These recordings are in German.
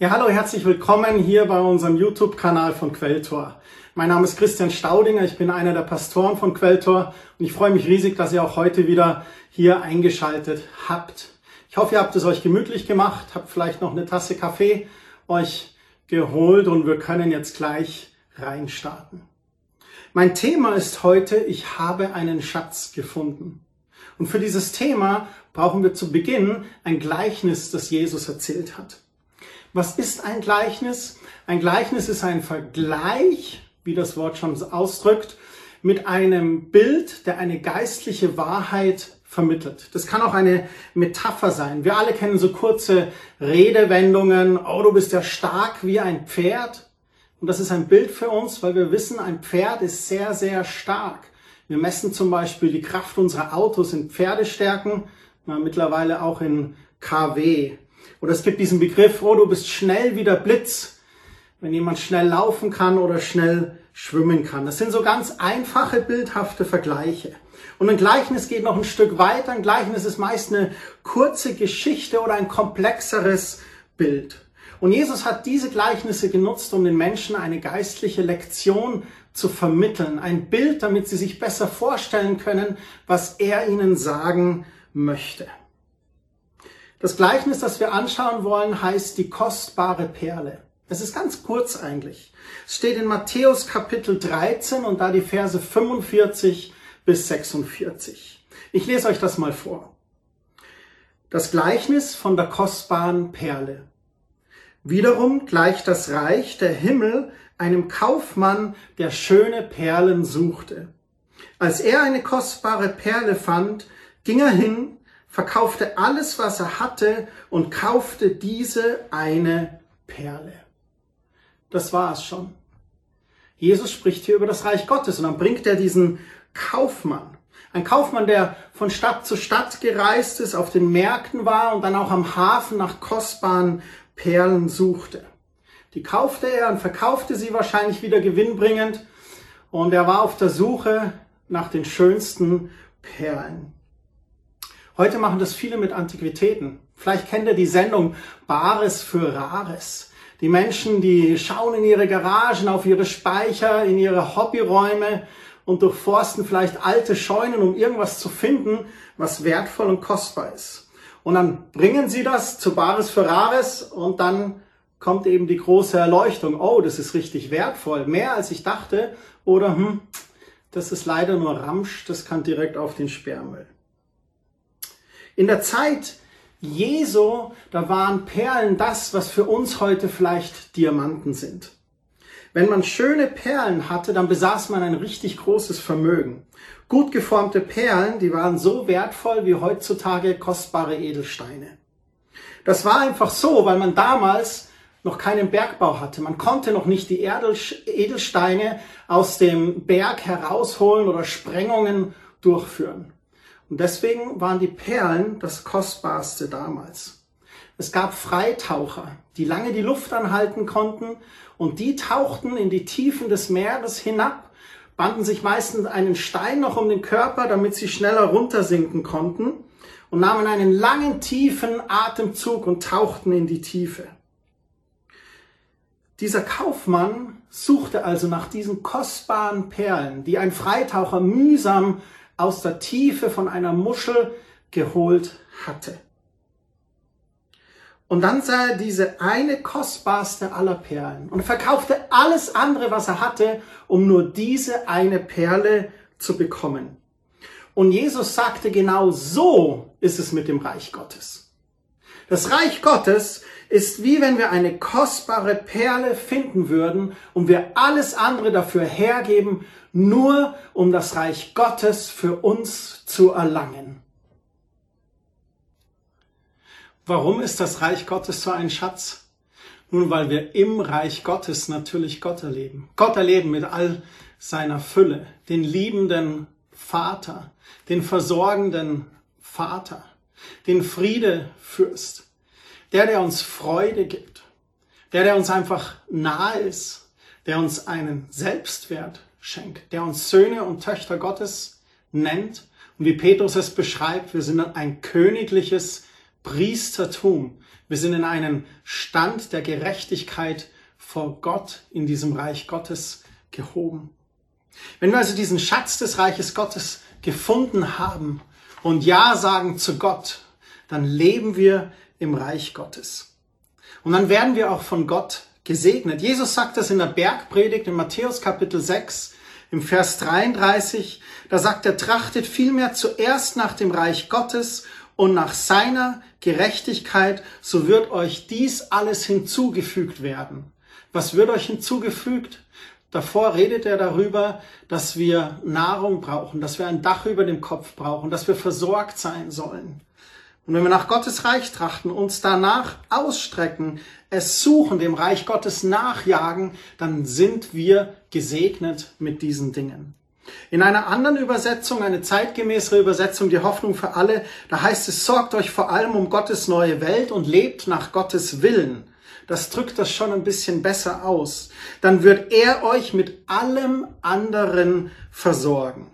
Ja, hallo, herzlich willkommen hier bei unserem YouTube-Kanal von Quelltor. Mein Name ist Christian Staudinger, ich bin einer der Pastoren von Quelltor und ich freue mich riesig, dass ihr auch heute wieder hier eingeschaltet habt. Ich hoffe, ihr habt es euch gemütlich gemacht, habt vielleicht noch eine Tasse Kaffee euch geholt und wir können jetzt gleich reinstarten. Mein Thema ist heute, ich habe einen Schatz gefunden. Und für dieses Thema brauchen wir zu Beginn ein Gleichnis, das Jesus erzählt hat. Was ist ein Gleichnis? Ein Gleichnis ist ein Vergleich, wie das Wort schon ausdrückt, mit einem Bild, der eine geistliche Wahrheit vermittelt. Das kann auch eine Metapher sein. Wir alle kennen so kurze Redewendungen. Oh, du bist ja stark wie ein Pferd. Und das ist ein Bild für uns, weil wir wissen, ein Pferd ist sehr, sehr stark. Wir messen zum Beispiel die Kraft unserer Autos in Pferdestärken, mittlerweile auch in KW. Oder es gibt diesen Begriff, oh, du bist schnell wie der Blitz, wenn jemand schnell laufen kann oder schnell schwimmen kann. Das sind so ganz einfache, bildhafte Vergleiche. Und ein Gleichnis geht noch ein Stück weiter. Ein Gleichnis ist meist eine kurze Geschichte oder ein komplexeres Bild. Und Jesus hat diese Gleichnisse genutzt, um den Menschen eine geistliche Lektion zu vermitteln. Ein Bild, damit sie sich besser vorstellen können, was er ihnen sagen möchte. Das Gleichnis, das wir anschauen wollen, heißt die kostbare Perle. Es ist ganz kurz eigentlich. Es steht in Matthäus Kapitel 13 und da die Verse 45 bis 46. Ich lese euch das mal vor. Das Gleichnis von der kostbaren Perle. Wiederum gleicht das Reich der Himmel einem Kaufmann, der schöne Perlen suchte. Als er eine kostbare Perle fand, ging er hin verkaufte alles, was er hatte und kaufte diese eine Perle. Das war es schon. Jesus spricht hier über das Reich Gottes und dann bringt er diesen Kaufmann. Ein Kaufmann, der von Stadt zu Stadt gereist ist, auf den Märkten war und dann auch am Hafen nach kostbaren Perlen suchte. Die kaufte er und verkaufte sie wahrscheinlich wieder gewinnbringend und er war auf der Suche nach den schönsten Perlen. Heute machen das viele mit Antiquitäten. Vielleicht kennt ihr die Sendung Bares für Rares. Die Menschen, die schauen in ihre Garagen, auf ihre Speicher, in ihre Hobbyräume und durchforsten vielleicht alte Scheunen, um irgendwas zu finden, was wertvoll und kostbar ist. Und dann bringen sie das zu Bares für Rares und dann kommt eben die große Erleuchtung. Oh, das ist richtig wertvoll. Mehr als ich dachte. Oder, hm, das ist leider nur Ramsch, das kann direkt auf den Sperrmüll. In der Zeit Jesu, da waren Perlen das, was für uns heute vielleicht Diamanten sind. Wenn man schöne Perlen hatte, dann besaß man ein richtig großes Vermögen. Gut geformte Perlen, die waren so wertvoll wie heutzutage kostbare Edelsteine. Das war einfach so, weil man damals noch keinen Bergbau hatte. Man konnte noch nicht die Edelsteine aus dem Berg herausholen oder Sprengungen durchführen. Und deswegen waren die Perlen das Kostbarste damals. Es gab Freitaucher, die lange die Luft anhalten konnten und die tauchten in die Tiefen des Meeres hinab, banden sich meistens einen Stein noch um den Körper, damit sie schneller runtersinken konnten und nahmen einen langen, tiefen Atemzug und tauchten in die Tiefe. Dieser Kaufmann suchte also nach diesen kostbaren Perlen, die ein Freitaucher mühsam aus der Tiefe von einer Muschel geholt hatte. Und dann sah er diese eine kostbarste aller Perlen und verkaufte alles andere, was er hatte, um nur diese eine Perle zu bekommen. Und Jesus sagte, genau so ist es mit dem Reich Gottes. Das Reich Gottes ist wie wenn wir eine kostbare Perle finden würden und wir alles andere dafür hergeben, nur um das Reich Gottes für uns zu erlangen. Warum ist das Reich Gottes so ein Schatz? Nun, weil wir im Reich Gottes natürlich Gott erleben. Gott erleben mit all seiner Fülle, den liebenden Vater, den versorgenden Vater, den Friedefürst, der, der uns Freude gibt, der, der uns einfach nahe ist, der uns einen Selbstwert schenkt, der uns Söhne und Töchter Gottes nennt. Und wie Petrus es beschreibt, wir sind ein königliches Priestertum. Wir sind in einen Stand der Gerechtigkeit vor Gott in diesem Reich Gottes gehoben. Wenn wir also diesen Schatz des Reiches Gottes gefunden haben und Ja sagen zu Gott, dann leben wir im Reich Gottes. Und dann werden wir auch von Gott gesegnet. Jesus sagt das in der Bergpredigt in Matthäus Kapitel 6 im Vers 33. Da sagt er, trachtet vielmehr zuerst nach dem Reich Gottes und nach seiner Gerechtigkeit, so wird euch dies alles hinzugefügt werden. Was wird euch hinzugefügt? Davor redet er darüber, dass wir Nahrung brauchen, dass wir ein Dach über dem Kopf brauchen, dass wir versorgt sein sollen. Und wenn wir nach Gottes Reich trachten, uns danach ausstrecken, es suchen, dem Reich Gottes nachjagen, dann sind wir gesegnet mit diesen Dingen. In einer anderen Übersetzung, eine zeitgemäßere Übersetzung, die Hoffnung für alle, da heißt es, sorgt euch vor allem um Gottes neue Welt und lebt nach Gottes Willen. Das drückt das schon ein bisschen besser aus. Dann wird er euch mit allem anderen versorgen.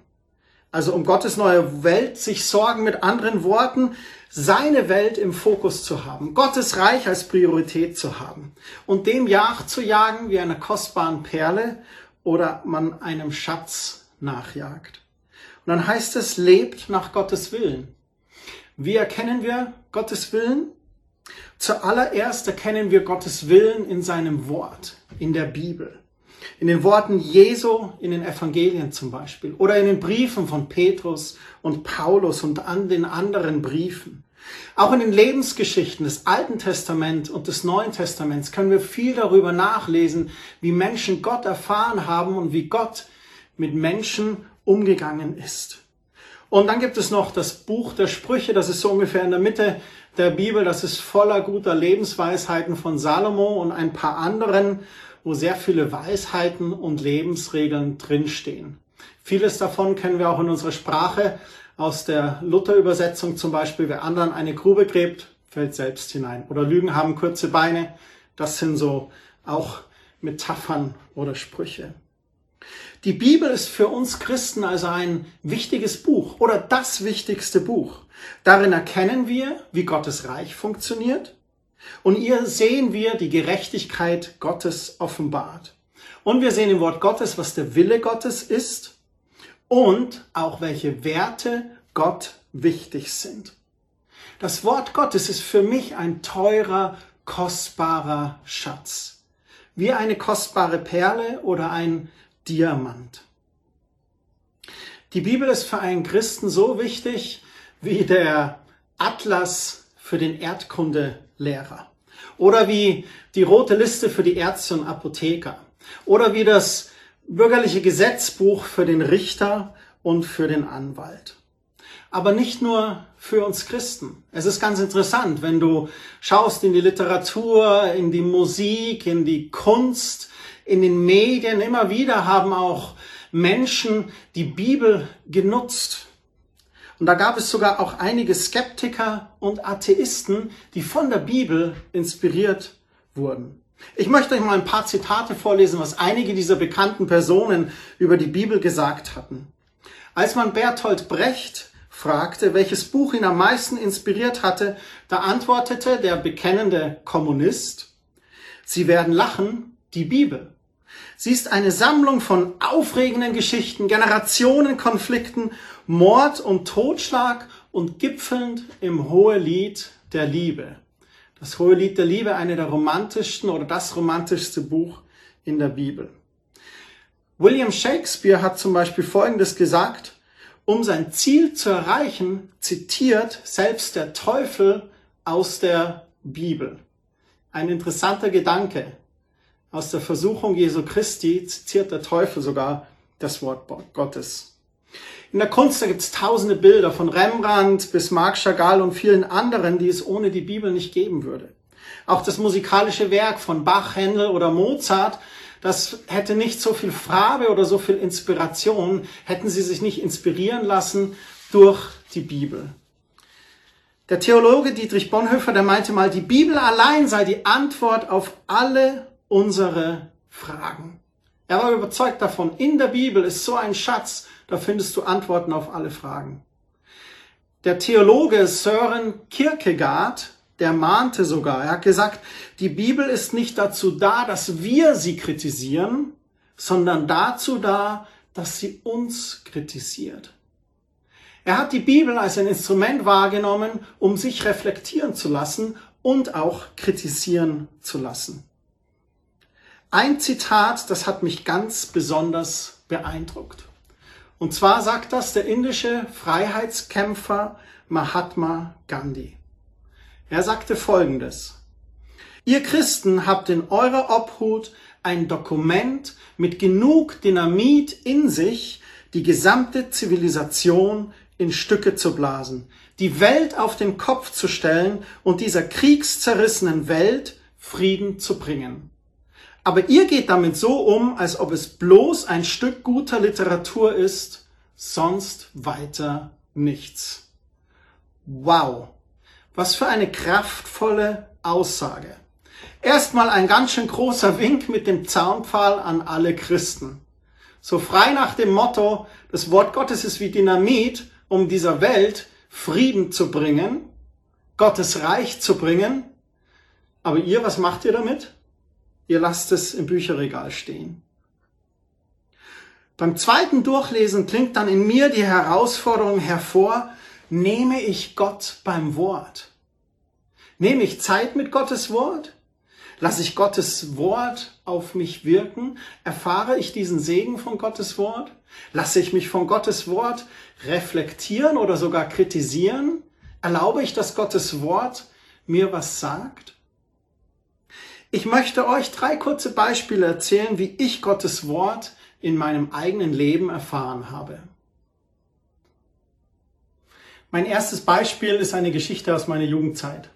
Also um Gottes neue Welt sich sorgen mit anderen Worten, seine Welt im Fokus zu haben, Gottes Reich als Priorität zu haben und dem Jagd zu jagen wie einer kostbaren Perle oder man einem Schatz nachjagt. Und dann heißt es, lebt nach Gottes Willen. Wie erkennen wir Gottes Willen? Zuallererst erkennen wir Gottes Willen in seinem Wort, in der Bibel. In den Worten Jesu, in den Evangelien zum Beispiel oder in den Briefen von Petrus und Paulus und an den anderen Briefen. Auch in den Lebensgeschichten des Alten Testaments und des Neuen Testaments können wir viel darüber nachlesen, wie Menschen Gott erfahren haben und wie Gott mit Menschen umgegangen ist. Und dann gibt es noch das Buch der Sprüche, das ist so ungefähr in der Mitte der Bibel, das ist voller guter Lebensweisheiten von Salomo und ein paar anderen wo sehr viele Weisheiten und Lebensregeln drinstehen. Vieles davon kennen wir auch in unserer Sprache aus der Luther-Übersetzung zum Beispiel. Wer anderen eine Grube gräbt, fällt selbst hinein. Oder Lügen haben kurze Beine. Das sind so auch Metaphern oder Sprüche. Die Bibel ist für uns Christen also ein wichtiges Buch oder das wichtigste Buch. Darin erkennen wir, wie Gottes Reich funktioniert. Und hier sehen wir die Gerechtigkeit Gottes offenbart. Und wir sehen im Wort Gottes, was der Wille Gottes ist und auch welche Werte Gott wichtig sind. Das Wort Gottes ist für mich ein teurer, kostbarer Schatz. Wie eine kostbare Perle oder ein Diamant. Die Bibel ist für einen Christen so wichtig wie der Atlas für den Erdkunde Lehrer. Oder wie die rote Liste für die Ärzte und Apotheker. Oder wie das bürgerliche Gesetzbuch für den Richter und für den Anwalt. Aber nicht nur für uns Christen. Es ist ganz interessant, wenn du schaust in die Literatur, in die Musik, in die Kunst, in den Medien. Immer wieder haben auch Menschen die Bibel genutzt und da gab es sogar auch einige Skeptiker und Atheisten, die von der Bibel inspiriert wurden. Ich möchte euch mal ein paar Zitate vorlesen, was einige dieser bekannten Personen über die Bibel gesagt hatten. Als man Bertolt Brecht fragte, welches Buch ihn am meisten inspiriert hatte, da antwortete der bekennende Kommunist, Sie werden lachen, die Bibel. Sie ist eine Sammlung von aufregenden Geschichten, Generationenkonflikten, Mord und Totschlag und gipfelnd im Hohelied der Liebe. Das Hohelied der Liebe, eine der romantischsten oder das romantischste Buch in der Bibel. William Shakespeare hat zum Beispiel Folgendes gesagt, um sein Ziel zu erreichen, zitiert selbst der Teufel aus der Bibel. Ein interessanter Gedanke. Aus der Versuchung Jesu Christi zitiert der Teufel sogar das Wort Gottes. In der Kunst, gibt es tausende Bilder von Rembrandt bis Marc Chagall und vielen anderen, die es ohne die Bibel nicht geben würde. Auch das musikalische Werk von Bach, Händel oder Mozart, das hätte nicht so viel Farbe oder so viel Inspiration, hätten sie sich nicht inspirieren lassen durch die Bibel. Der Theologe Dietrich Bonhoeffer, der meinte mal, die Bibel allein sei die Antwort auf alle unsere Fragen. Er war überzeugt davon, in der Bibel ist so ein Schatz, da findest du Antworten auf alle Fragen. Der Theologe Sören Kierkegaard, der mahnte sogar. Er hat gesagt, die Bibel ist nicht dazu da, dass wir sie kritisieren, sondern dazu da, dass sie uns kritisiert. Er hat die Bibel als ein Instrument wahrgenommen, um sich reflektieren zu lassen und auch kritisieren zu lassen. Ein Zitat, das hat mich ganz besonders beeindruckt. Und zwar sagt das der indische Freiheitskämpfer Mahatma Gandhi. Er sagte Folgendes. Ihr Christen habt in eurer Obhut ein Dokument mit genug Dynamit in sich, die gesamte Zivilisation in Stücke zu blasen, die Welt auf den Kopf zu stellen und dieser kriegszerrissenen Welt Frieden zu bringen. Aber ihr geht damit so um, als ob es bloß ein Stück guter Literatur ist, sonst weiter nichts. Wow, was für eine kraftvolle Aussage. Erstmal ein ganz schön großer Wink mit dem Zaunpfahl an alle Christen. So frei nach dem Motto, das Wort Gottes ist wie Dynamit, um dieser Welt Frieden zu bringen, Gottes Reich zu bringen. Aber ihr, was macht ihr damit? Ihr lasst es im Bücherregal stehen. Beim zweiten Durchlesen klingt dann in mir die Herausforderung hervor, nehme ich Gott beim Wort? Nehme ich Zeit mit Gottes Wort? Lasse ich Gottes Wort auf mich wirken? Erfahre ich diesen Segen von Gottes Wort? Lasse ich mich von Gottes Wort reflektieren oder sogar kritisieren? Erlaube ich, dass Gottes Wort mir was sagt? Ich möchte euch drei kurze Beispiele erzählen, wie ich Gottes Wort in meinem eigenen Leben erfahren habe. Mein erstes Beispiel ist eine Geschichte aus meiner Jugendzeit.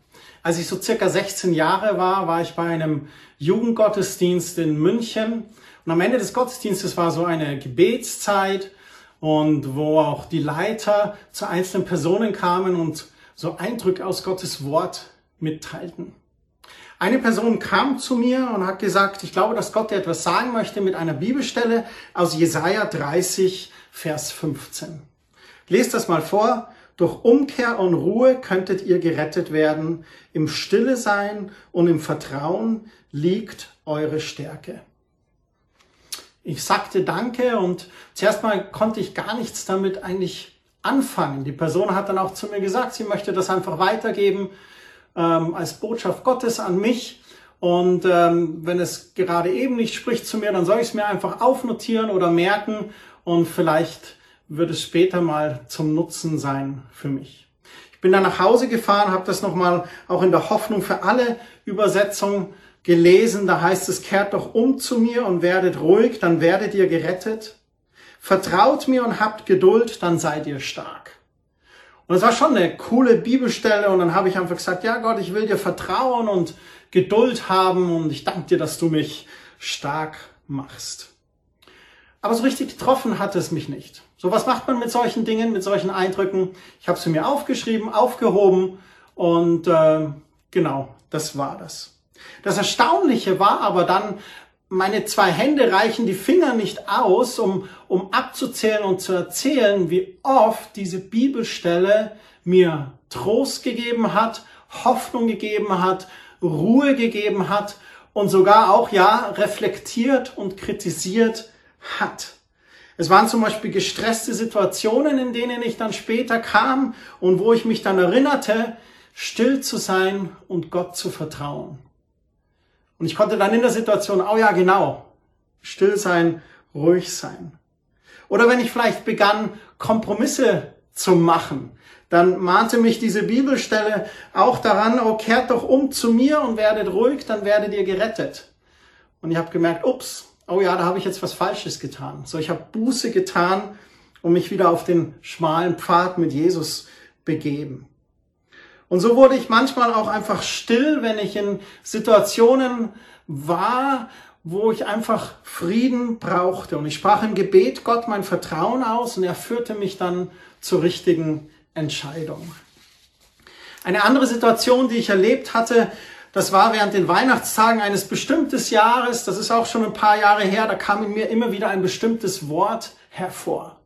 Als ich so circa 16 Jahre war, war ich bei einem Jugendgottesdienst in München. Und am Ende des Gottesdienstes war so eine Gebetszeit und wo auch die Leiter zu einzelnen Personen kamen und so Eindrücke aus Gottes Wort mitteilten. Eine Person kam zu mir und hat gesagt, ich glaube, dass Gott dir etwas sagen möchte mit einer Bibelstelle aus Jesaja 30, Vers 15. Lest das mal vor. Durch Umkehr und Ruhe könntet ihr gerettet werden. Im Stille sein und im Vertrauen liegt eure Stärke. Ich sagte Danke und zuerst mal konnte ich gar nichts damit eigentlich anfangen. Die Person hat dann auch zu mir gesagt, sie möchte das einfach weitergeben ähm, als Botschaft Gottes an mich. Und ähm, wenn es gerade eben nicht spricht zu mir, dann soll ich es mir einfach aufnotieren oder merken und vielleicht wird es später mal zum Nutzen sein für mich. Ich bin dann nach Hause gefahren, habe das nochmal auch in der Hoffnung für alle Übersetzungen gelesen. Da heißt es, kehrt doch um zu mir und werdet ruhig, dann werdet ihr gerettet. Vertraut mir und habt Geduld, dann seid ihr stark. Und es war schon eine coole Bibelstelle und dann habe ich einfach gesagt, ja Gott, ich will dir vertrauen und Geduld haben und ich danke dir, dass du mich stark machst. Aber so richtig getroffen hat es mich nicht. So, was macht man mit solchen Dingen, mit solchen Eindrücken? Ich habe sie mir aufgeschrieben, aufgehoben und äh, genau, das war das. Das Erstaunliche war aber dann, meine zwei Hände reichen die Finger nicht aus, um, um abzuzählen und zu erzählen, wie oft diese Bibelstelle mir Trost gegeben hat, Hoffnung gegeben hat, Ruhe gegeben hat und sogar auch, ja, reflektiert und kritisiert hat. Es waren zum Beispiel gestresste Situationen, in denen ich dann später kam und wo ich mich dann erinnerte, still zu sein und Gott zu vertrauen. Und ich konnte dann in der Situation, oh ja, genau, still sein, ruhig sein. Oder wenn ich vielleicht begann, Kompromisse zu machen, dann mahnte mich diese Bibelstelle auch daran, oh, kehrt doch um zu mir und werdet ruhig, dann werdet ihr gerettet. Und ich habe gemerkt, ups, oh ja, da habe ich jetzt was Falsches getan. So, ich habe Buße getan und mich wieder auf den schmalen Pfad mit Jesus begeben. Und so wurde ich manchmal auch einfach still, wenn ich in Situationen war, wo ich einfach Frieden brauchte. Und ich sprach im Gebet Gott mein Vertrauen aus und er führte mich dann zur richtigen Entscheidung. Eine andere Situation, die ich erlebt hatte, das war während den Weihnachtstagen eines bestimmtes Jahres, das ist auch schon ein paar Jahre her, da kam in mir immer wieder ein bestimmtes Wort hervor.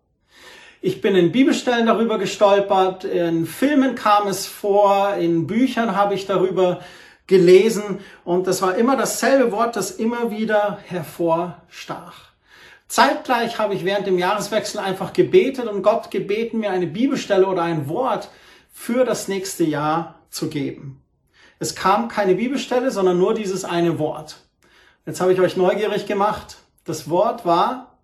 Ich bin in Bibelstellen darüber gestolpert, in Filmen kam es vor, in Büchern habe ich darüber gelesen und das war immer dasselbe Wort, das immer wieder hervorstach. Zeitgleich habe ich während dem Jahreswechsel einfach gebetet und Gott gebeten, mir eine Bibelstelle oder ein Wort für das nächste Jahr zu geben. Es kam keine Bibelstelle, sondern nur dieses eine Wort. Jetzt habe ich euch neugierig gemacht. Das Wort war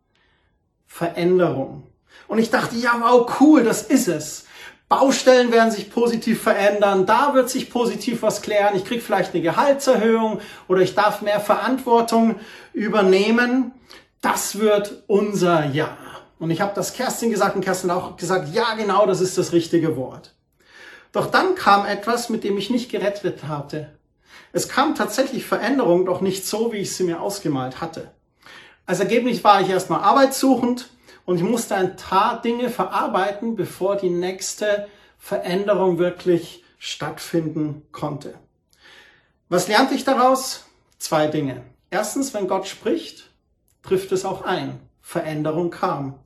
Veränderung. Und ich dachte, ja, wow, cool, das ist es. Baustellen werden sich positiv verändern, da wird sich positiv was klären, ich krieg vielleicht eine Gehaltserhöhung oder ich darf mehr Verantwortung übernehmen. Das wird unser Ja. Und ich habe das Kerstin gesagt und Kerstin auch gesagt, ja genau, das ist das richtige Wort. Doch dann kam etwas, mit dem ich nicht gerettet hatte. Es kam tatsächlich Veränderung, doch nicht so, wie ich sie mir ausgemalt hatte. Als Ergebnis war ich erstmal arbeitssuchend, und ich musste ein paar Dinge verarbeiten, bevor die nächste Veränderung wirklich stattfinden konnte. Was lernte ich daraus? Zwei Dinge. Erstens, wenn Gott spricht, trifft es auch ein. Veränderung kam.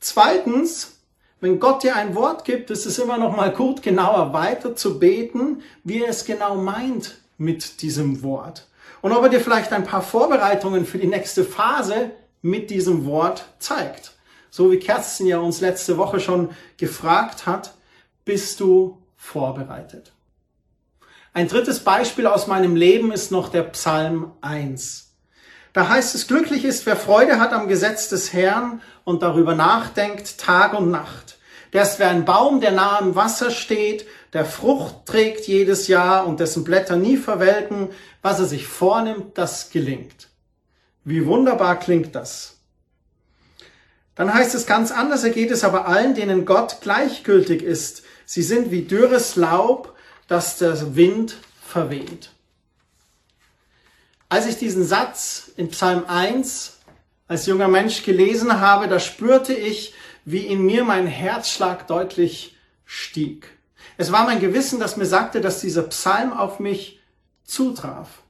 Zweitens, wenn Gott dir ein Wort gibt, ist es immer noch mal gut, genauer weiter zu beten, wie er es genau meint mit diesem Wort. Und ob er dir vielleicht ein paar Vorbereitungen für die nächste Phase mit diesem Wort zeigt. So wie Kerstin ja uns letzte Woche schon gefragt hat, bist du vorbereitet? Ein drittes Beispiel aus meinem Leben ist noch der Psalm 1. Da heißt es, glücklich ist, wer Freude hat am Gesetz des Herrn und darüber nachdenkt Tag und Nacht. Der ist wie ein Baum, der nah am Wasser steht, der Frucht trägt jedes Jahr und dessen Blätter nie verwelken. Was er sich vornimmt, das gelingt. Wie wunderbar klingt das. Dann heißt es ganz anders, er geht es aber allen, denen Gott gleichgültig ist. Sie sind wie dürres Laub, das der Wind verweht. Als ich diesen Satz in Psalm 1 als junger Mensch gelesen habe, da spürte ich, wie in mir mein Herzschlag deutlich stieg. Es war mein Gewissen, das mir sagte, dass dieser Psalm auf mich zutraf.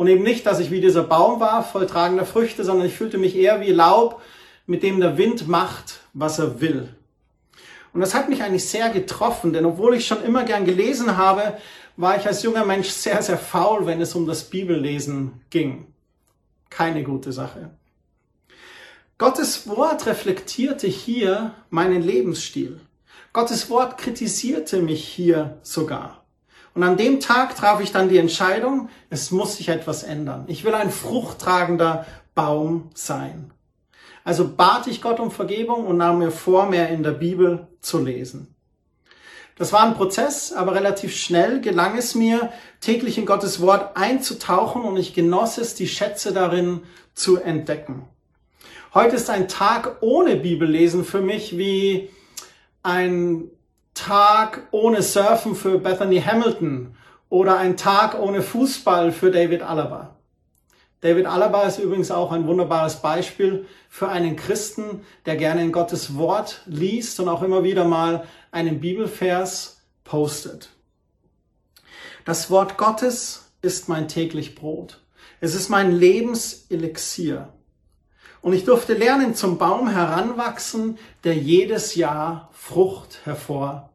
Und eben nicht, dass ich wie dieser Baum war, voll tragender Früchte, sondern ich fühlte mich eher wie Laub, mit dem der Wind macht, was er will. Und das hat mich eigentlich sehr getroffen, denn obwohl ich schon immer gern gelesen habe, war ich als junger Mensch sehr, sehr faul, wenn es um das Bibellesen ging. Keine gute Sache. Gottes Wort reflektierte hier meinen Lebensstil. Gottes Wort kritisierte mich hier sogar. Und an dem Tag traf ich dann die Entscheidung, es muss sich etwas ändern. Ich will ein fruchttragender Baum sein. Also bat ich Gott um Vergebung und nahm mir vor, mehr in der Bibel zu lesen. Das war ein Prozess, aber relativ schnell gelang es mir, täglich in Gottes Wort einzutauchen und ich genoss es, die Schätze darin zu entdecken. Heute ist ein Tag ohne Bibellesen für mich wie ein Tag ohne Surfen für Bethany Hamilton oder ein Tag ohne Fußball für David Alaba. David Alaba ist übrigens auch ein wunderbares Beispiel für einen Christen, der gerne in Gottes Wort liest und auch immer wieder mal einen Bibelvers postet. Das Wort Gottes ist mein täglich Brot. Es ist mein Lebenselixier. Und ich durfte lernen, zum Baum heranwachsen, der jedes Jahr Frucht hervorbringt.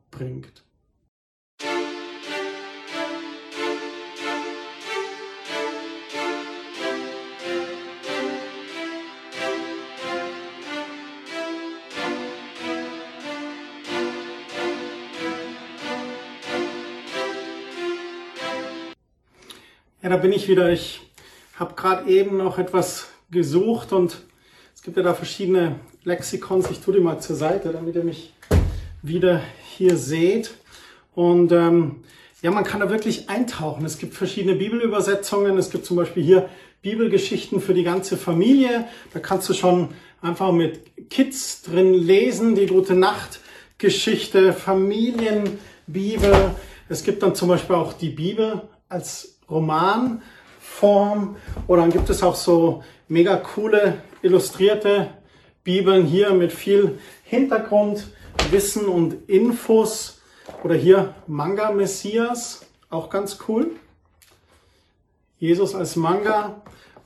Ja, da bin ich wieder. Ich habe gerade eben noch etwas gesucht und gibt ja da verschiedene Lexikons. Ich tue die mal zur Seite, damit ihr mich wieder hier seht. Und ähm, ja, man kann da wirklich eintauchen. Es gibt verschiedene Bibelübersetzungen. Es gibt zum Beispiel hier Bibelgeschichten für die ganze Familie. Da kannst du schon einfach mit Kids drin lesen. Die gute Nacht Geschichte, Familienbibel. Es gibt dann zum Beispiel auch die Bibel als Romanform. Oder dann gibt es auch so mega coole illustrierte Bibeln hier mit viel Hintergrundwissen und Infos. Oder hier Manga Messias, auch ganz cool. Jesus als Manga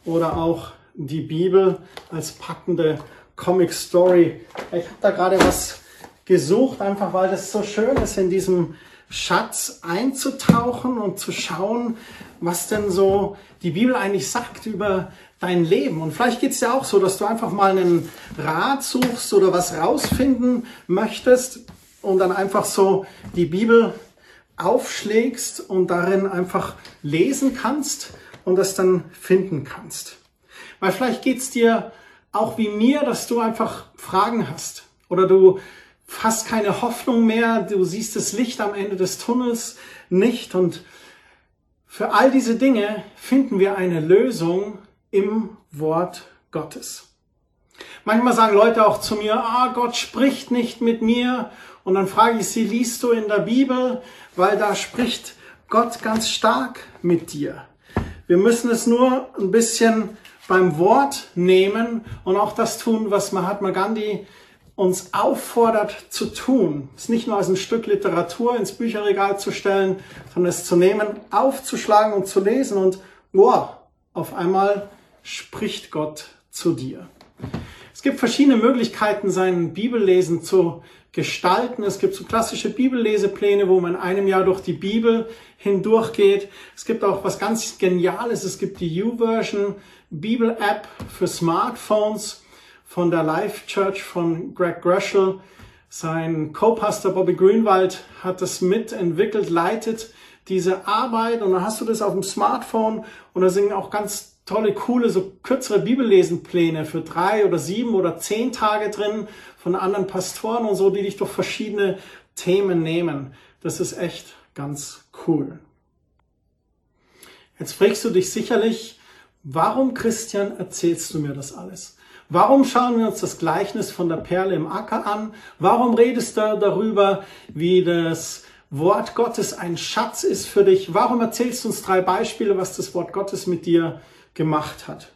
oder auch die Bibel als packende Comic Story. Ich habe da gerade was gesucht, einfach weil das so schön ist, in diesem Schatz einzutauchen und zu schauen, was denn so die Bibel eigentlich sagt über dein Leben. Und vielleicht geht es ja auch so, dass du einfach mal einen Rat suchst oder was rausfinden möchtest und dann einfach so die Bibel aufschlägst und darin einfach lesen kannst und das dann finden kannst. Weil vielleicht geht's dir auch wie mir, dass du einfach Fragen hast oder du hast keine Hoffnung mehr, du siehst das Licht am Ende des Tunnels nicht und für all diese Dinge finden wir eine Lösung im Wort Gottes. Manchmal sagen Leute auch zu mir, ah, Gott spricht nicht mit mir. Und dann frage ich sie, liest du in der Bibel? Weil da spricht Gott ganz stark mit dir. Wir müssen es nur ein bisschen beim Wort nehmen und auch das tun, was Mahatma Gandhi uns auffordert zu tun. Es nicht nur als ein Stück Literatur ins Bücherregal zu stellen, sondern es zu nehmen, aufzuschlagen und zu lesen und wow, auf einmal spricht Gott zu dir. Es gibt verschiedene Möglichkeiten, sein Bibellesen zu gestalten. Es gibt so klassische Bibellesepläne, wo man in einem Jahr durch die Bibel hindurchgeht. Es gibt auch was ganz Geniales. Es gibt die U-Version Bibel-App für Smartphones von der Life Church von Greg Greshel. Sein Co-Pastor Bobby Greenwald hat das mitentwickelt, leitet diese Arbeit und dann hast du das auf dem Smartphone und da sind auch ganz tolle, coole, so kürzere Bibellesenpläne für drei oder sieben oder zehn Tage drin von anderen Pastoren und so, die dich durch verschiedene Themen nehmen. Das ist echt ganz cool. Jetzt fragst du dich sicherlich, warum Christian erzählst du mir das alles? Warum schauen wir uns das Gleichnis von der Perle im Acker an? Warum redest du darüber, wie das Wort Gottes ein Schatz ist für dich? Warum erzählst du uns drei Beispiele, was das Wort Gottes mit dir gemacht hat.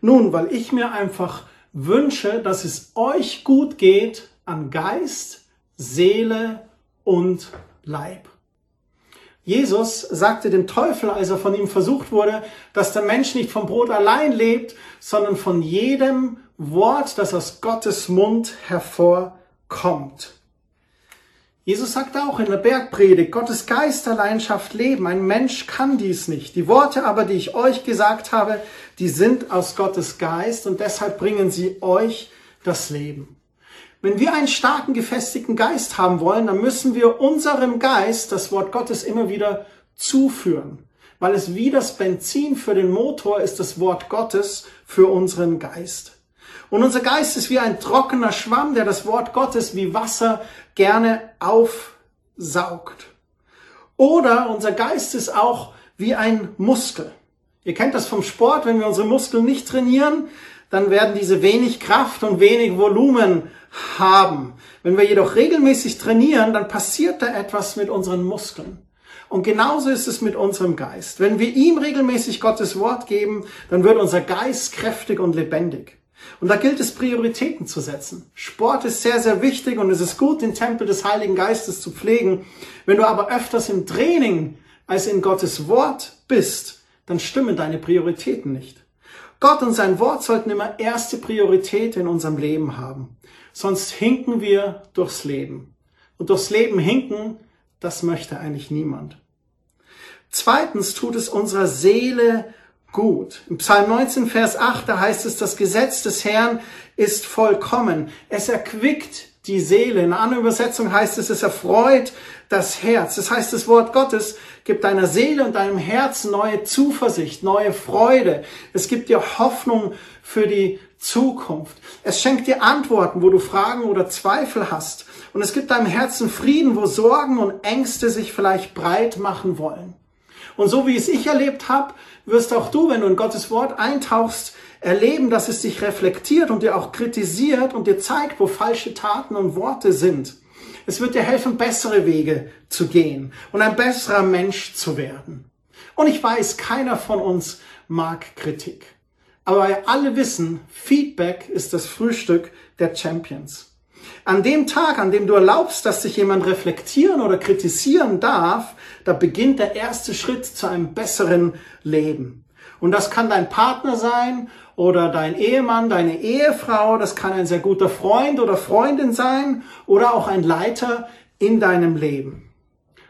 Nun, weil ich mir einfach wünsche, dass es euch gut geht an Geist, Seele und Leib. Jesus sagte dem Teufel, als er von ihm versucht wurde, dass der Mensch nicht vom Brot allein lebt, sondern von jedem Wort, das aus Gottes Mund hervorkommt. Jesus sagt auch in der Bergpredigt, Gottes Geist allein schafft Leben. Ein Mensch kann dies nicht. Die Worte aber, die ich euch gesagt habe, die sind aus Gottes Geist und deshalb bringen sie euch das Leben. Wenn wir einen starken, gefestigten Geist haben wollen, dann müssen wir unserem Geist das Wort Gottes immer wieder zuführen. Weil es wie das Benzin für den Motor ist das Wort Gottes für unseren Geist. Und unser Geist ist wie ein trockener Schwamm, der das Wort Gottes wie Wasser gerne aufsaugt. Oder unser Geist ist auch wie ein Muskel. Ihr kennt das vom Sport, wenn wir unsere Muskeln nicht trainieren, dann werden diese wenig Kraft und wenig Volumen haben. Wenn wir jedoch regelmäßig trainieren, dann passiert da etwas mit unseren Muskeln. Und genauso ist es mit unserem Geist. Wenn wir ihm regelmäßig Gottes Wort geben, dann wird unser Geist kräftig und lebendig. Und da gilt es, Prioritäten zu setzen. Sport ist sehr, sehr wichtig und es ist gut, den Tempel des Heiligen Geistes zu pflegen. Wenn du aber öfters im Training als in Gottes Wort bist, dann stimmen deine Prioritäten nicht. Gott und sein Wort sollten immer erste Priorität in unserem Leben haben. Sonst hinken wir durchs Leben. Und durchs Leben hinken, das möchte eigentlich niemand. Zweitens tut es unserer Seele gut. Im Psalm 19, Vers 8, da heißt es, das Gesetz des Herrn ist vollkommen. Es erquickt die Seele. In einer anderen Übersetzung heißt es, es erfreut das Herz. Das heißt, das Wort Gottes gibt deiner Seele und deinem Herzen neue Zuversicht, neue Freude. Es gibt dir Hoffnung für die Zukunft. Es schenkt dir Antworten, wo du Fragen oder Zweifel hast. Und es gibt deinem Herzen Frieden, wo Sorgen und Ängste sich vielleicht breit machen wollen. Und so wie es ich erlebt habe, wirst auch du, wenn du in Gottes Wort eintauchst, erleben, dass es dich reflektiert und dir auch kritisiert und dir zeigt, wo falsche Taten und Worte sind. Es wird dir helfen, bessere Wege zu gehen und ein besserer Mensch zu werden. Und ich weiß, keiner von uns mag Kritik. Aber wir alle wissen, Feedback ist das Frühstück der Champions. An dem Tag, an dem du erlaubst, dass sich jemand reflektieren oder kritisieren darf, da beginnt der erste Schritt zu einem besseren Leben. Und das kann dein Partner sein oder dein Ehemann, deine Ehefrau, das kann ein sehr guter Freund oder Freundin sein oder auch ein Leiter in deinem Leben.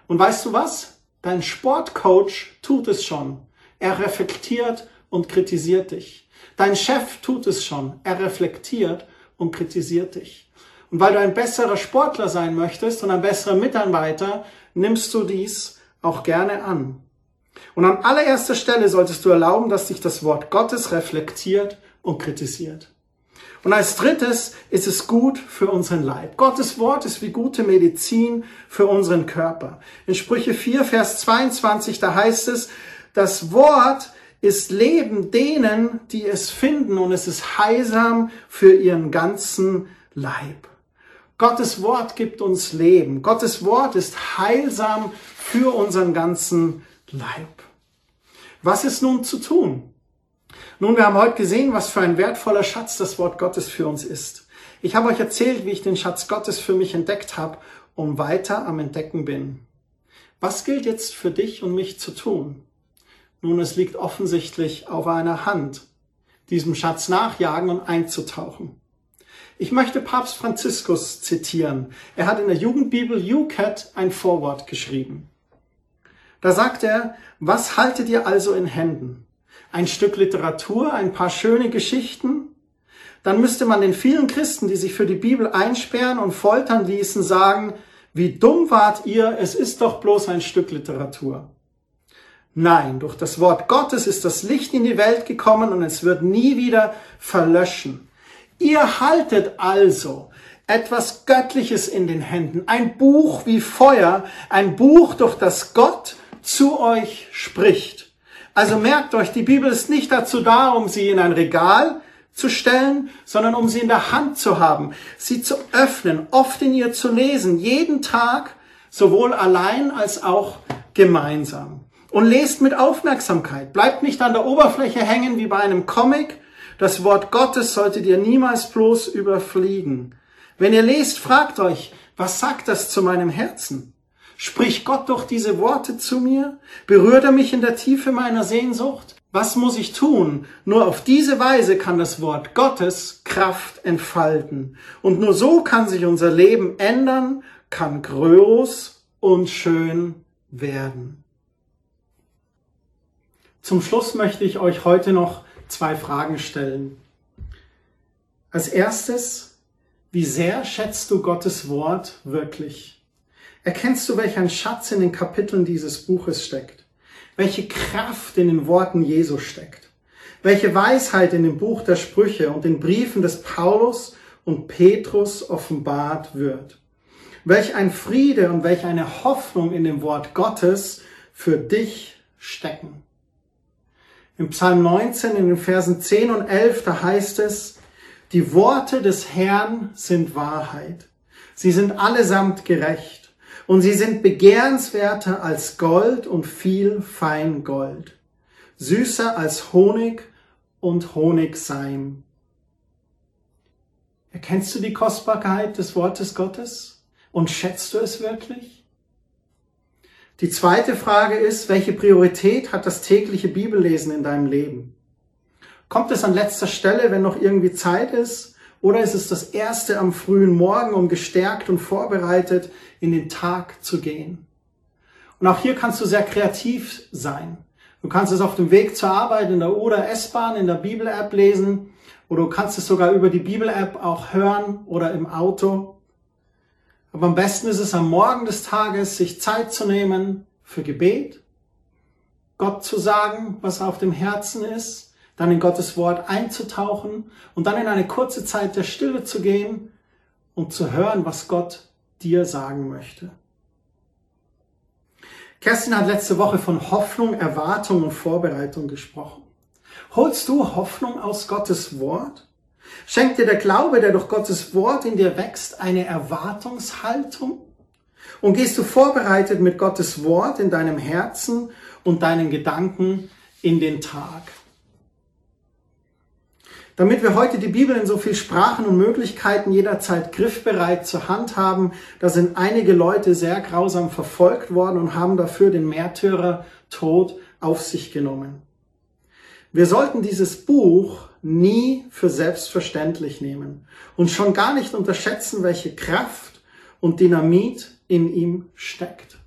Und weißt du was? Dein Sportcoach tut es schon. Er reflektiert und kritisiert dich. Dein Chef tut es schon. Er reflektiert und kritisiert dich. Und weil du ein besserer Sportler sein möchtest und ein besserer Mitarbeiter, nimmst du dies auch gerne an. Und an allererster Stelle solltest du erlauben, dass dich das Wort Gottes reflektiert und kritisiert. Und als drittes ist es gut für unseren Leib. Gottes Wort ist wie gute Medizin für unseren Körper. In Sprüche 4, Vers 22, da heißt es, das Wort ist Leben denen, die es finden und es ist heilsam für ihren ganzen Leib. Gottes Wort gibt uns Leben. Gottes Wort ist heilsam für unseren ganzen Leib. Was ist nun zu tun? Nun, wir haben heute gesehen, was für ein wertvoller Schatz das Wort Gottes für uns ist. Ich habe euch erzählt, wie ich den Schatz Gottes für mich entdeckt habe und weiter am Entdecken bin. Was gilt jetzt für dich und mich zu tun? Nun, es liegt offensichtlich auf einer Hand, diesem Schatz nachjagen und einzutauchen. Ich möchte Papst Franziskus zitieren. Er hat in der Jugendbibel UCAT ein Vorwort geschrieben. Da sagt er, was haltet ihr also in Händen? Ein Stück Literatur, ein paar schöne Geschichten? Dann müsste man den vielen Christen, die sich für die Bibel einsperren und foltern ließen, sagen, wie dumm wart ihr, es ist doch bloß ein Stück Literatur. Nein, durch das Wort Gottes ist das Licht in die Welt gekommen und es wird nie wieder verlöschen. Ihr haltet also etwas Göttliches in den Händen, ein Buch wie Feuer, ein Buch, durch das Gott zu euch spricht. Also merkt euch, die Bibel ist nicht dazu da, um sie in ein Regal zu stellen, sondern um sie in der Hand zu haben, sie zu öffnen, oft in ihr zu lesen, jeden Tag, sowohl allein als auch gemeinsam und lest mit Aufmerksamkeit. Bleibt nicht an der Oberfläche hängen wie bei einem Comic. Das Wort Gottes solltet ihr niemals bloß überfliegen. Wenn ihr lest, fragt euch, was sagt das zu meinem Herzen? Spricht Gott durch diese Worte zu mir? Berührt er mich in der Tiefe meiner Sehnsucht? Was muss ich tun? Nur auf diese Weise kann das Wort Gottes Kraft entfalten. Und nur so kann sich unser Leben ändern, kann groß und schön werden. Zum Schluss möchte ich euch heute noch zwei Fragen stellen. Als erstes, wie sehr schätzt du Gottes Wort wirklich? Erkennst du, welch ein Schatz in den Kapiteln dieses Buches steckt? Welche Kraft in den Worten Jesu steckt? Welche Weisheit in dem Buch der Sprüche und den Briefen des Paulus und Petrus offenbart wird? Welch ein Friede und welch eine Hoffnung in dem Wort Gottes für dich stecken? Im Psalm 19 in den Versen 10 und 11, da heißt es, die Worte des Herrn sind Wahrheit. Sie sind allesamt gerecht und sie sind begehrenswerter als Gold und viel Feingold, süßer als Honig und Honigseim. Erkennst du die Kostbarkeit des Wortes Gottes und schätzt du es wirklich? Die zweite Frage ist, welche Priorität hat das tägliche Bibellesen in deinem Leben? Kommt es an letzter Stelle, wenn noch irgendwie Zeit ist? Oder ist es das erste am frühen Morgen, um gestärkt und vorbereitet in den Tag zu gehen? Und auch hier kannst du sehr kreativ sein. Du kannst es auf dem Weg zur Arbeit in der U- oder S-Bahn, in der Bibel-App lesen. Oder du kannst es sogar über die Bibel-App auch hören oder im Auto. Aber am besten ist es am Morgen des Tages, sich Zeit zu nehmen für Gebet, Gott zu sagen, was auf dem Herzen ist, dann in Gottes Wort einzutauchen und dann in eine kurze Zeit der Stille zu gehen und zu hören, was Gott dir sagen möchte. Kerstin hat letzte Woche von Hoffnung, Erwartung und Vorbereitung gesprochen. Holst du Hoffnung aus Gottes Wort? Schenkt dir der Glaube, der durch Gottes Wort in dir wächst, eine Erwartungshaltung? Und gehst du vorbereitet mit Gottes Wort in deinem Herzen und deinen Gedanken in den Tag? Damit wir heute die Bibel in so viel Sprachen und Möglichkeiten jederzeit griffbereit zur Hand haben, da sind einige Leute sehr grausam verfolgt worden und haben dafür den Märtyrer Tod auf sich genommen. Wir sollten dieses Buch nie für selbstverständlich nehmen und schon gar nicht unterschätzen, welche Kraft und Dynamit in ihm steckt.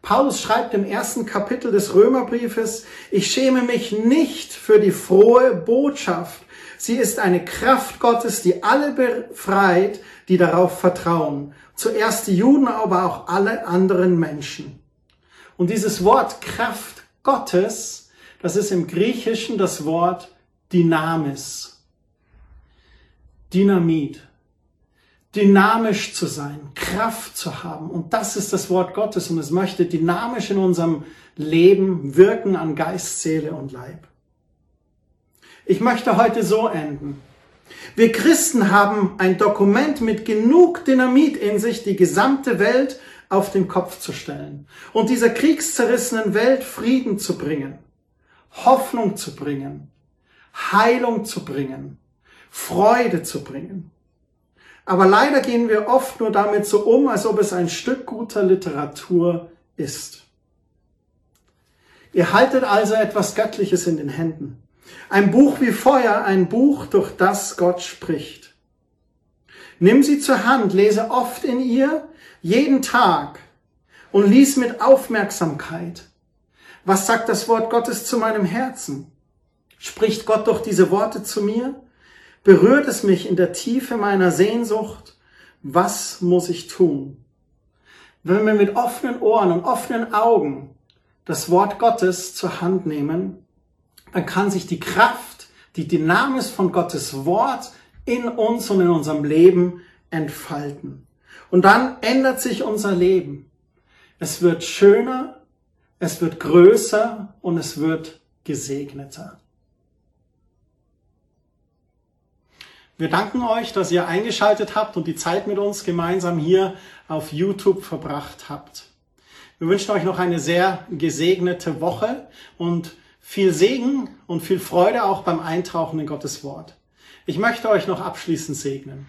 Paulus schreibt im ersten Kapitel des Römerbriefes, ich schäme mich nicht für die frohe Botschaft. Sie ist eine Kraft Gottes, die alle befreit, die darauf vertrauen. Zuerst die Juden, aber auch alle anderen Menschen. Und dieses Wort Kraft Gottes, das ist im Griechischen das Wort Dynamis. Dynamit. Dynamisch zu sein, Kraft zu haben. Und das ist das Wort Gottes und es möchte dynamisch in unserem Leben wirken an Geist, Seele und Leib. Ich möchte heute so enden. Wir Christen haben ein Dokument mit genug Dynamit in sich, die gesamte Welt auf den Kopf zu stellen und dieser kriegszerrissenen Welt Frieden zu bringen, Hoffnung zu bringen, Heilung zu bringen, Freude zu bringen. Aber leider gehen wir oft nur damit so um, als ob es ein Stück guter Literatur ist. Ihr haltet also etwas Göttliches in den Händen. Ein Buch wie Feuer, ein Buch, durch das Gott spricht. Nimm sie zur Hand, lese oft in ihr, jeden Tag und lies mit Aufmerksamkeit. Was sagt das Wort Gottes zu meinem Herzen? Spricht Gott durch diese Worte zu mir? Berührt es mich in der Tiefe meiner Sehnsucht? Was muss ich tun? Wenn wir mit offenen Ohren und offenen Augen das Wort Gottes zur Hand nehmen, dann kann sich die Kraft, die Dynamis von Gottes Wort in uns und in unserem Leben entfalten. Und dann ändert sich unser Leben. Es wird schöner, es wird größer und es wird gesegneter. Wir danken euch, dass ihr eingeschaltet habt und die Zeit mit uns gemeinsam hier auf YouTube verbracht habt. Wir wünschen euch noch eine sehr gesegnete Woche und viel Segen und viel Freude auch beim Eintauchen in Gottes Wort. Ich möchte euch noch abschließend segnen.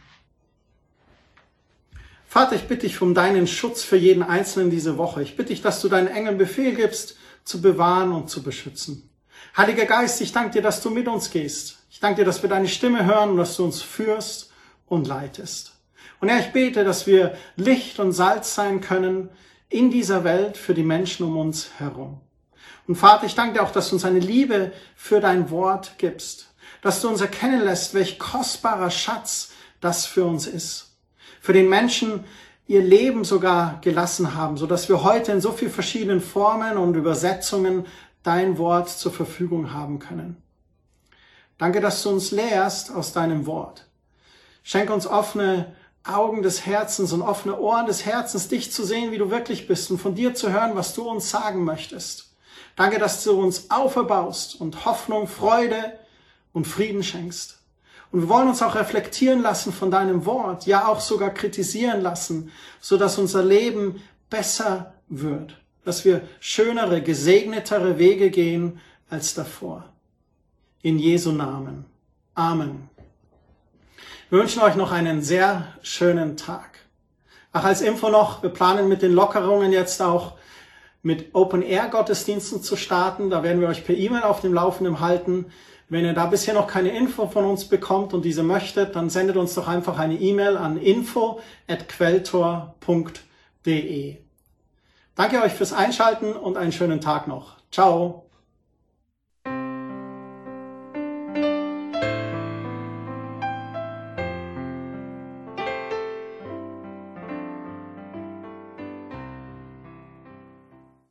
Vater, ich bitte dich um deinen Schutz für jeden Einzelnen diese Woche. Ich bitte dich, dass du deinen Engeln Befehl gibst, zu bewahren und zu beschützen. Heiliger Geist, ich danke dir, dass du mit uns gehst. Ich danke dir, dass wir deine Stimme hören und dass du uns führst und leitest. Und Herr, ich bete, dass wir Licht und Salz sein können in dieser Welt für die Menschen um uns herum. Und Vater, ich danke dir auch, dass du uns eine Liebe für dein Wort gibst, dass du uns erkennen lässt, welch kostbarer Schatz das für uns ist. Für den Menschen ihr Leben sogar gelassen haben, so dass wir heute in so vielen verschiedenen Formen und Übersetzungen dein Wort zur Verfügung haben können. Danke, dass du uns lehrst aus deinem Wort. Schenk uns offene Augen des Herzens und offene Ohren des Herzens, dich zu sehen, wie du wirklich bist und von dir zu hören, was du uns sagen möchtest. Danke, dass du uns auferbaust und Hoffnung, Freude und Frieden schenkst. Und wir wollen uns auch reflektieren lassen von deinem Wort, ja auch sogar kritisieren lassen, so dass unser Leben besser wird, dass wir schönere, gesegnetere Wege gehen als davor. In Jesu Namen. Amen. Wir wünschen euch noch einen sehr schönen Tag. Ach, als Info noch, wir planen mit den Lockerungen jetzt auch mit Open-Air-Gottesdiensten zu starten. Da werden wir euch per E-Mail auf dem Laufenden halten. Wenn ihr da bisher noch keine Info von uns bekommt und diese möchtet, dann sendet uns doch einfach eine E-Mail an info@quelltor.de. Danke euch fürs Einschalten und einen schönen Tag noch. Ciao.